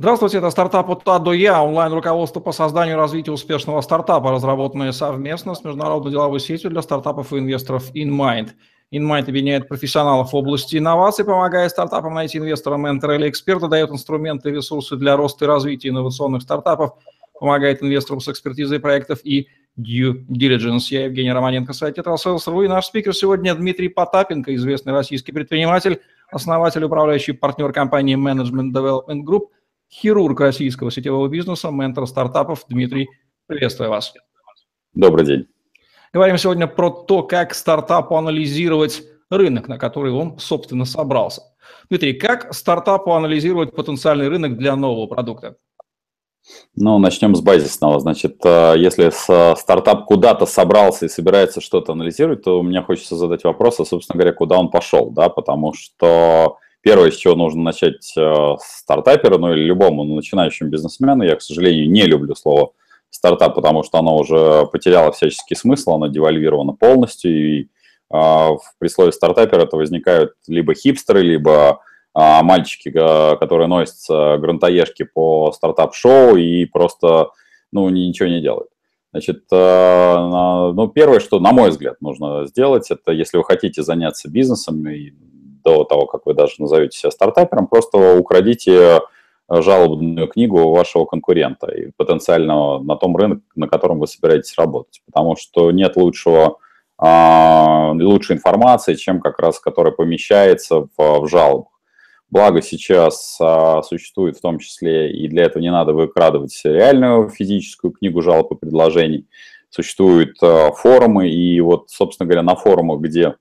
Здравствуйте, это стартап от А до Я, онлайн-руководство по созданию и развитию успешного стартапа, разработанное совместно с международной деловой сетью для стартапов и инвесторов InMind. InMind объединяет профессионалов в области инноваций, помогая стартапам найти инвестора, ментора или эксперта, дает инструменты и ресурсы для роста и развития инновационных стартапов, помогает инвесторам с экспертизой проектов и due diligence. Я Евгений Романенко, сайт TetraSales.ru, и наш спикер сегодня Дмитрий Потапенко, известный российский предприниматель, основатель, управляющий партнер компании Management Development Group – хирург российского сетевого бизнеса, ментор стартапов. Дмитрий, приветствую вас. Добрый день. Говорим сегодня про то, как стартапу анализировать рынок, на который он, собственно, собрался. Дмитрий, как стартапу анализировать потенциальный рынок для нового продукта? Ну, начнем с базисного. Значит, э, если стартап куда-то собрался и собирается что-то анализировать, то мне хочется задать вопрос, а, собственно говоря, куда он пошел, да, потому что Первое, с чего нужно начать э, стартаперу, ну или любому начинающему бизнесмену, я, к сожалению, не люблю слово стартап, потому что оно уже потеряло всяческий смысл, оно девальвировано полностью, и э, при слове стартапер это возникают либо хипстеры, либо э, мальчики, которые носятся грантоежки по стартап-шоу и просто ну, ничего не делают. Значит, э, ну, первое, что, на мой взгляд, нужно сделать, это если вы хотите заняться бизнесом и до того, как вы даже назовете себя стартапером, просто украдите э, жалобную книгу вашего конкурента и потенциального на том рынке, на котором вы собираетесь работать. Потому что нет лучшего, а, лучшей информации, чем как раз, которая помещается в, в жалобах. Благо сейчас а, существует в том числе, и для этого не надо выкрадывать реальную физическую книгу жалоб и предложений. Существуют а, форумы, и вот, собственно говоря, на форумах, где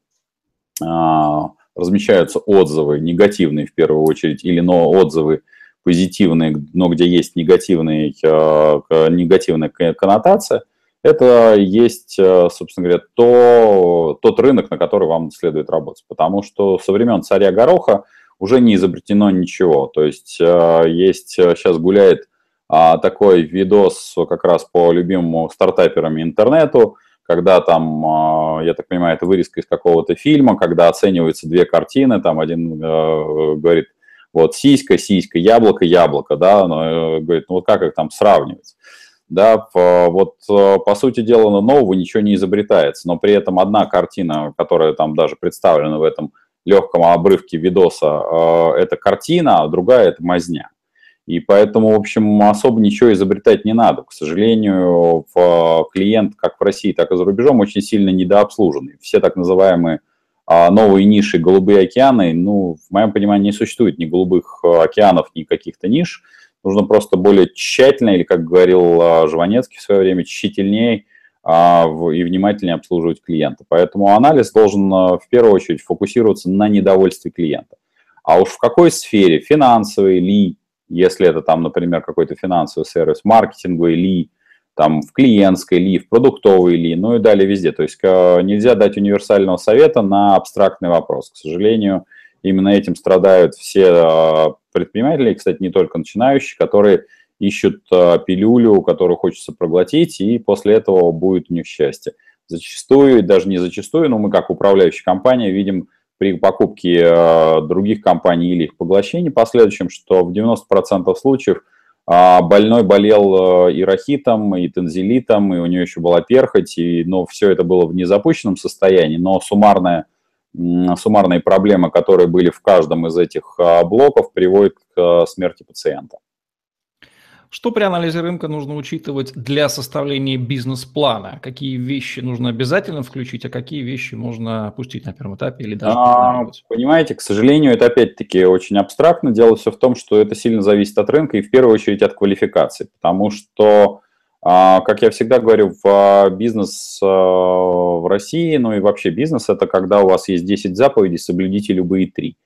а, размещаются отзывы негативные в первую очередь, или но отзывы позитивные, но где есть негативные, э, негативная коннотация, это есть, э, собственно говоря, то, тот рынок, на который вам следует работать. Потому что со времен царя Гороха уже не изобретено ничего. То есть э, есть сейчас гуляет а, такой видос как раз по любимому стартаперам интернету, когда там, а, я так понимаю, это вырезка из какого-то фильма, когда оцениваются две картины, там один э, говорит, вот сиська, сиська, яблоко, яблоко, да, но, э, говорит, ну вот как их там сравнивать? Да, вот э, по сути дела нового ничего не изобретается, но при этом одна картина, которая там даже представлена в этом легком обрывке видоса, это картина, а другая это мазня. И поэтому, в общем, особо ничего изобретать не надо. К сожалению, в клиент как в России, так и за рубежом очень сильно недообслуженный. Все так называемые а, новые ниши, голубые океаны, ну, в моем понимании, не существует ни голубых а, океанов, ни каких-то ниш. Нужно просто более тщательно, или, как говорил а, Жванецкий в свое время, тщательнее и внимательнее обслуживать клиента. Поэтому анализ должен в первую очередь фокусироваться на недовольстве клиента. А уж в какой сфере, финансовой ли, если это там, например, какой-то финансовый сервис, маркетинговый ли, там в клиентской ли, в продуктовой ли, ну и далее везде. То есть нельзя дать универсального совета на абстрактный вопрос. К сожалению, именно этим страдают все а, предприниматели, кстати, не только начинающие, которые ищут а, пилюлю, которую хочется проглотить, и после этого будет у них счастье. Зачастую, даже не зачастую, но мы как управляющая компания видим при покупке э, других компаний или их поглощении последующем, что в 90% случаев э, больной болел э, и рахитом, и тензилитом, и у него еще была перхоть, и, но все это было в незапущенном состоянии, но суммарная, суммарные проблемы, которые были в каждом из этих блоков, приводят к смерти пациента. Что при анализе рынка нужно учитывать для составления бизнес-плана? Какие вещи нужно обязательно включить, а какие вещи можно опустить на первом этапе или даже а, Понимаете, к сожалению, это опять-таки очень абстрактно. Дело все в том, что это сильно зависит от рынка и в первую очередь от квалификации, потому что а, как я всегда говорю, в а, бизнес а, в России, ну и вообще бизнес, это когда у вас есть 10 заповедей, соблюдите любые три.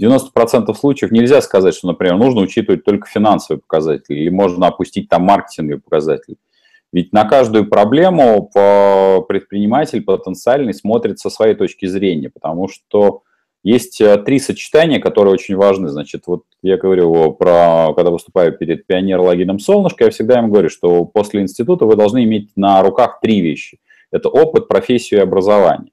90% случаев нельзя сказать, что, например, нужно учитывать только финансовые показатели или можно опустить там маркетинговые показатели. Ведь на каждую проблему предприниматель потенциальный смотрит со своей точки зрения, потому что есть э, три сочетания, которые очень важны. Значит, вот я говорю про, когда выступаю перед пионер-лагерем «Солнышко», я всегда им говорю, что после института вы должны иметь на руках три вещи. Это опыт, профессию и образование.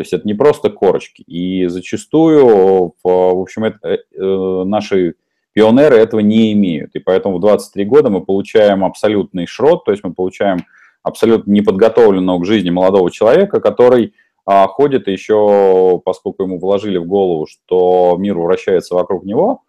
То есть это не просто корочки. И зачастую, в общем, это, э, наши пионеры этого не имеют. И поэтому в 23 года мы получаем абсолютный шрот, то есть мы получаем абсолютно неподготовленного к жизни молодого человека, который а, ходит еще, поскольку ему вложили в голову, что мир вращается вокруг него,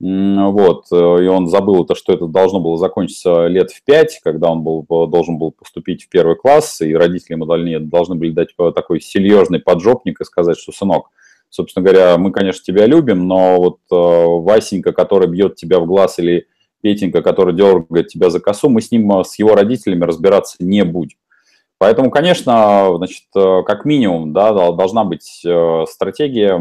вот, э, и он забыл это, что это должно было закончиться лет в пять, когда он был, должен был поступить в первый класс, и родители ему должны были дать такой серьезный поджопник и сказать, что, сынок, собственно говоря, мы, конечно, тебя любим, но вот э, Васенька, который бьет тебя в глаз, или Петенька, который дергает тебя за косу, мы с ним, э, с его родителями разбираться не будем. Поэтому, конечно, значит, э, как минимум, да, должна быть э, стратегия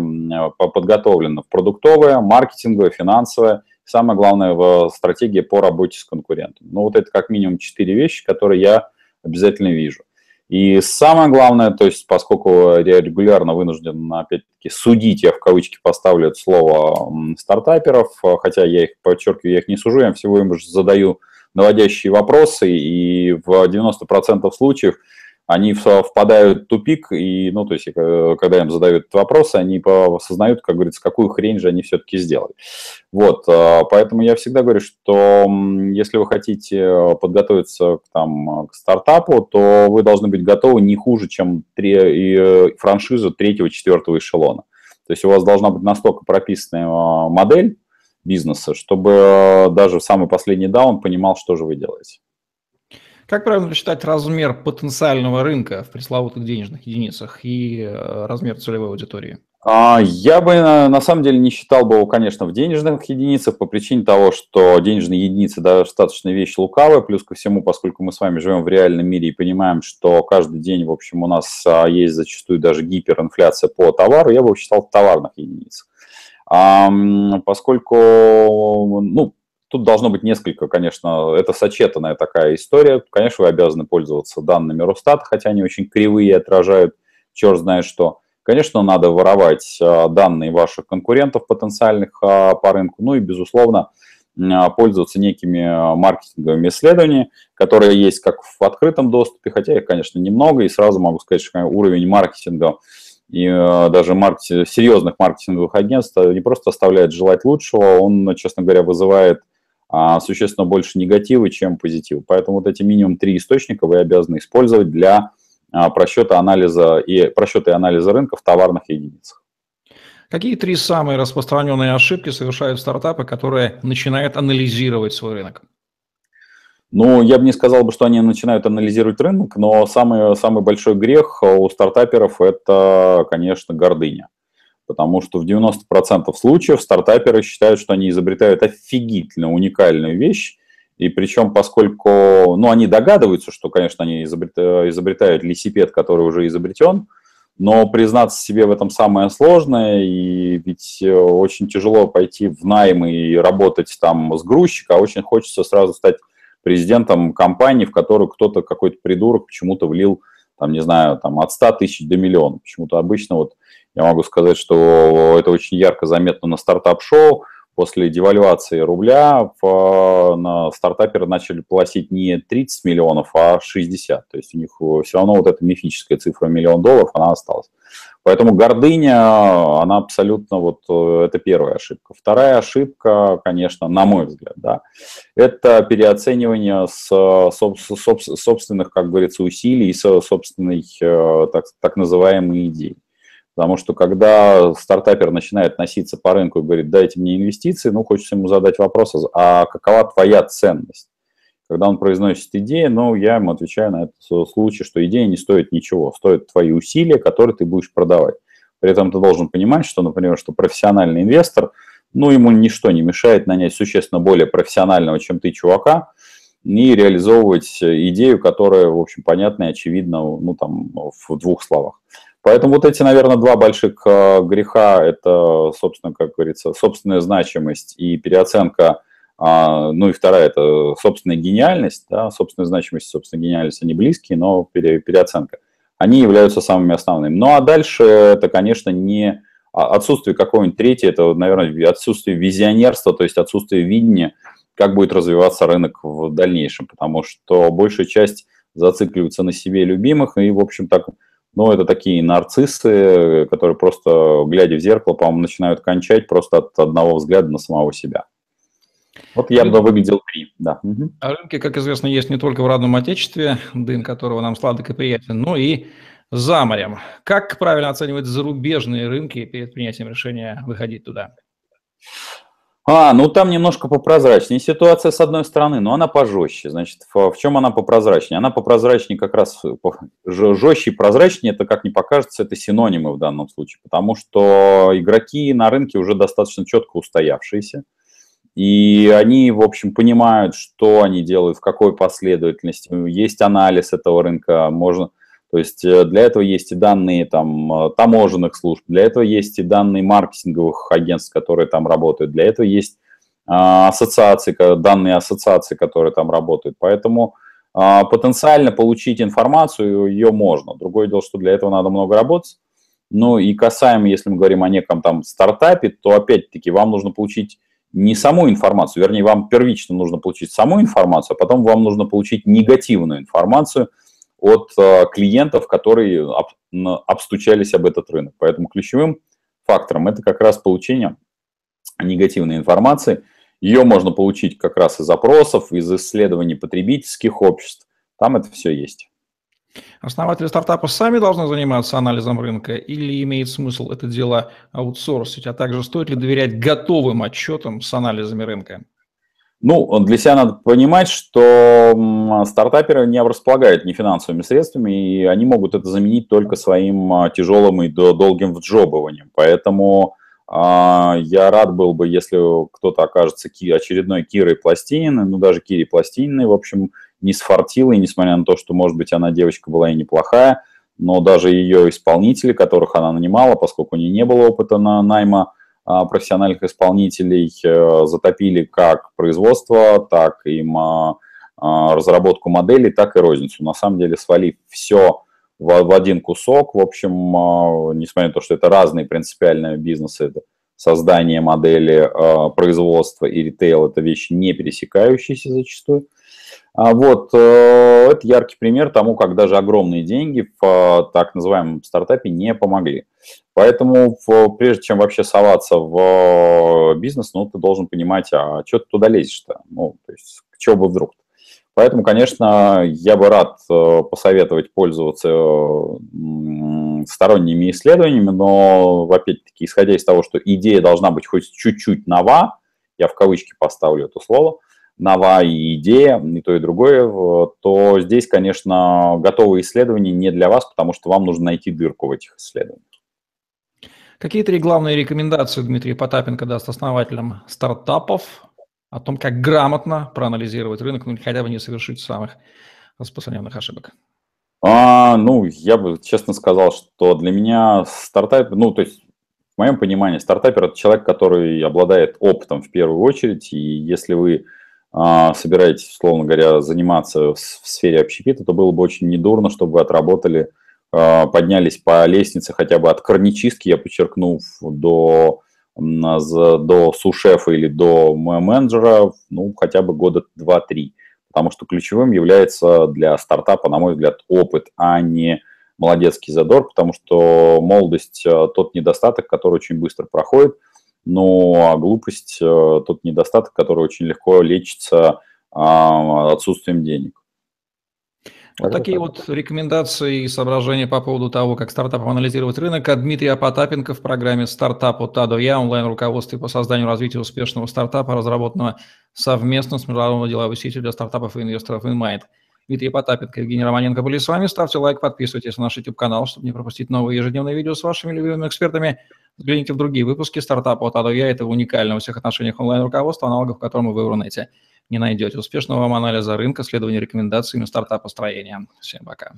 подготовлена в продуктовая, маркетинговая, финансовая, самое главное, в стратегии по работе с конкурентом. Ну, вот это как минимум четыре вещи, которые я обязательно вижу. И самое главное, то есть поскольку я регулярно вынужден, опять-таки, судить, я в кавычки поставлю это слово, стартаперов, хотя я их, подчеркиваю, я их не сужу, я всего им задаю наводящие вопросы, и в 90% случаев они впадают в тупик, и, ну, то есть, э, когда им задают этот вопрос, они осознают, как говорится, какую хрень же они все-таки сделали. Вот, э, поэтому я всегда говорю, что если вы хотите подготовиться к, там, к стартапу, то вы должны быть готовы не хуже, чем три, э, франшизу третьего-четвертого эшелона. То есть у вас должна быть настолько прописанная модель бизнеса, чтобы даже в самый последний даун понимал, что же вы делаете. Как правильно посчитать размер потенциального рынка в пресловутых денежных единицах и э, размер целевой аудитории? А, я бы на самом деле не считал бы его, конечно, в денежных единицах по причине того, что денежные единицы достаточно вещь лукавая, плюс ко всему, поскольку мы с вами живем в реальном мире и понимаем, что каждый день, в общем, у нас есть зачастую даже гиперинфляция по товару, я бы считал в товарных единицах. Поскольку, ну, Тут должно быть несколько, конечно, это сочетанная такая история. Конечно, вы обязаны пользоваться данными Росстата, хотя они очень кривые отражают черт знает что. Конечно, надо воровать а, данные ваших конкурентов потенциальных а, по рынку, ну и, безусловно, а, пользоваться некими маркетинговыми исследованиями, которые есть как в открытом доступе, хотя их, конечно, немного, и сразу могу сказать, что уровень маркетинга и даже маркетинг, серьезных маркетинговых агентств не просто оставляет желать лучшего, он, честно говоря, вызывает а, существенно больше негатива, чем позитива. Поэтому вот эти минимум три источника вы обязаны использовать для а, просчета анализа и просчета и анализа рынка в товарных единицах. Какие три самые распространенные ошибки совершают стартапы, которые начинают анализировать свой рынок? Ну, я бы не сказал, бы, что они начинают анализировать рынок, но самый, самый большой грех у стартаперов – это, конечно, гордыня. Потому что в 90% случаев стартаперы считают, что они изобретают офигительно уникальную вещь, и причем, поскольку, ну, они догадываются, что, конечно, они изобретают, изобретают лисипед, который уже изобретен, но признаться себе в этом самое сложное, и ведь э, очень тяжело пойти в найм и работать там с грузчика, а очень хочется сразу стать президентом компании, в которую кто-то, какой-то придурок почему-то влил, там, не знаю, там, от 100 тысяч до миллиона. Почему-то обычно вот я могу сказать, что это очень ярко заметно на стартап-шоу. После девальвации рубля в, на стартаперы начали платить не 30 миллионов, а 60. То есть у них все равно вот эта мифическая цифра миллион долларов, она осталась. Поэтому гордыня, она абсолютно вот, это первая ошибка. Вторая ошибка, конечно, на мой взгляд, да, это переоценивание с, собственных, как говорится, усилий и собственной э, так, так называемой идеи. Потому что когда стартапер начинает носиться по рынку и говорит, дайте мне инвестиции, ну, хочется ему задать вопрос, а какова твоя ценность? Когда он произносит идею, ну, я ему отвечаю на этот случай, что идея не стоит ничего, стоит твои усилия, которые ты будешь продавать. При этом ты должен понимать, что, например, что профессиональный инвестор, ну, ему ничто не мешает нанять существенно более профессионального, чем ты, чувака, и реализовывать идею, которая, в общем, понятна и очевидна, ну, там, в двух словах. Поэтому вот эти, наверное, два больших э, греха – это, собственно, как говорится, собственная значимость и переоценка, а, ну и вторая – это собственная гениальность, да, собственная значимость и собственная гениальность, они близкие, но переоценка. Они являются самыми основными. Ну а дальше это, конечно, не отсутствие какого-нибудь третьего, это, наверное, отсутствие визионерства, то есть отсутствие видения, как будет развиваться рынок в дальнейшем, потому что большая часть зацикливается на себе любимых и, в общем, так ну, это такие нарциссы, которые просто, глядя в зеркало, по-моему, начинают кончать просто от одного взгляда на самого себя. Вот я бы выглядел три, да. Угу. А рынки, как известно, есть не только в родном отечестве, дым которого нам сладок и приятен, но и за морем. Как правильно оценивать зарубежные рынки перед принятием решения выходить туда? А, ну там немножко попрозрачнее ситуация с одной стороны, но она пожестче. Значит, в, чем она попрозрачнее? Она попрозрачнее как раз жестче и прозрачнее, это как не покажется, это синонимы в данном случае, потому что игроки на рынке уже достаточно четко устоявшиеся, и они, в общем, понимают, что они делают, в какой последовательности. Есть анализ этого рынка, можно, то есть э, для этого есть и данные там, э, таможенных служб, для этого есть и данные маркетинговых агентств, которые там работают, для этого есть а, ассоциации, данные ассоциации, которые там работают. Поэтому а, потенциально получить информацию ее можно. Другое дело, что для этого надо много работать. Ну и касаемо, если мы говорим о неком там стартапе, то опять-таки вам нужно получить не саму информацию, вернее, вам первично нужно получить саму информацию, а потом вам нужно получить негативную информацию – от э, клиентов, которые обстучались об этот рынок. Поэтому ключевым фактором это как раз получение негативной информации. Ее можно получить как раз из запросов, из исследований потребительских обществ. Там это все есть. Основатели стартапа сами должны заниматься анализом рынка или имеет смысл это дело аутсорсить, а также стоит ли доверять готовым отчетам с анализами рынка? Ну, для себя надо понимать, что стартаперы не располагают ни финансовыми средствами, и они могут это заменить только своим а, тяжелым и долгим вджобыванием. Поэтому а, я рад был бы, если кто-то окажется очередной Кирой Пластининой, ну, даже Кире Пластининой, в общем, не с фартилой, несмотря на то, что, может быть, она девочка была и неплохая, но даже ее исполнители, которых она нанимала, поскольку у нее не было опыта на найма, профессиональных исполнителей э, затопили как производство, так и а, разработку моделей, так и розницу. На самом деле свалив все в один кусок, в общем, а, несмотря на то, что это разные принципиальные бизнесы, это создание модели производства и ритейл, это вещи не пересекающиеся зачастую. Вот, э, это яркий пример тому, как даже огромные деньги в так называемом стартапе не помогли. Поэтому прежде чем вообще соваться в бизнес, ну, ты должен понимать, а что ты туда лезешь-то? Ну, то есть, к чему бы вдруг? Поэтому, конечно, я бы рад э, посоветовать пользоваться сторонними исследованиями, но, опять-таки, исходя из того, что идея должна быть хоть чуть-чуть нова, я в кавычки поставлю это слово, нова и идея, и то, и другое, то здесь, конечно, готовые исследования не для вас, потому что вам нужно найти дырку в этих исследованиях. Какие три главные рекомендации Дмитрий Потапенко даст основателям стартапов о том, как грамотно проанализировать рынок, ну или хотя бы не совершить самых распространенных ошибок? А, ну, я бы честно сказал, что для меня стартап, ну, то есть в моем понимании стартапер – это человек, который обладает опытом в первую очередь, и если вы собираетесь, условно говоря, заниматься в, в сфере общепита, то было бы очень недурно, чтобы вы отработали а, поднялись по лестнице хотя бы от корничистки, я подчеркну, до, до сушефа или до менеджера, ну, хотя бы года 2-3. Потому что ключевым является для стартапа, на мой взгляд, опыт, а не молодецкий задор, потому что молодость а, – тот недостаток, который очень быстро проходит, но а глупость а, – тот недостаток, который очень легко лечится отсутствием денег. Вот такие вот рекомендации и соображения по поводу того, как стартапам анализировать рынок от Дмитрия Потапенко в программе «Стартап от А до Я» онлайн-руководстве по созданию и развитию успешного стартапа, разработанного совместно с международной деловой сетью для стартапов и инвесторов InMind. Дмитрий Потапенко, Евгений Романенко были с вами. Ставьте лайк, подписывайтесь на наш YouTube-канал, чтобы не пропустить новые ежедневные видео с вашими любимыми экспертами. Взгляните в другие выпуски стартапа от А до Я. Это уникальное во всех отношениях онлайн-руководство, аналогов которому вы в Рунете не найдете. Успешного вам анализа рынка, следования рекомендациями стартапа строения. Всем пока.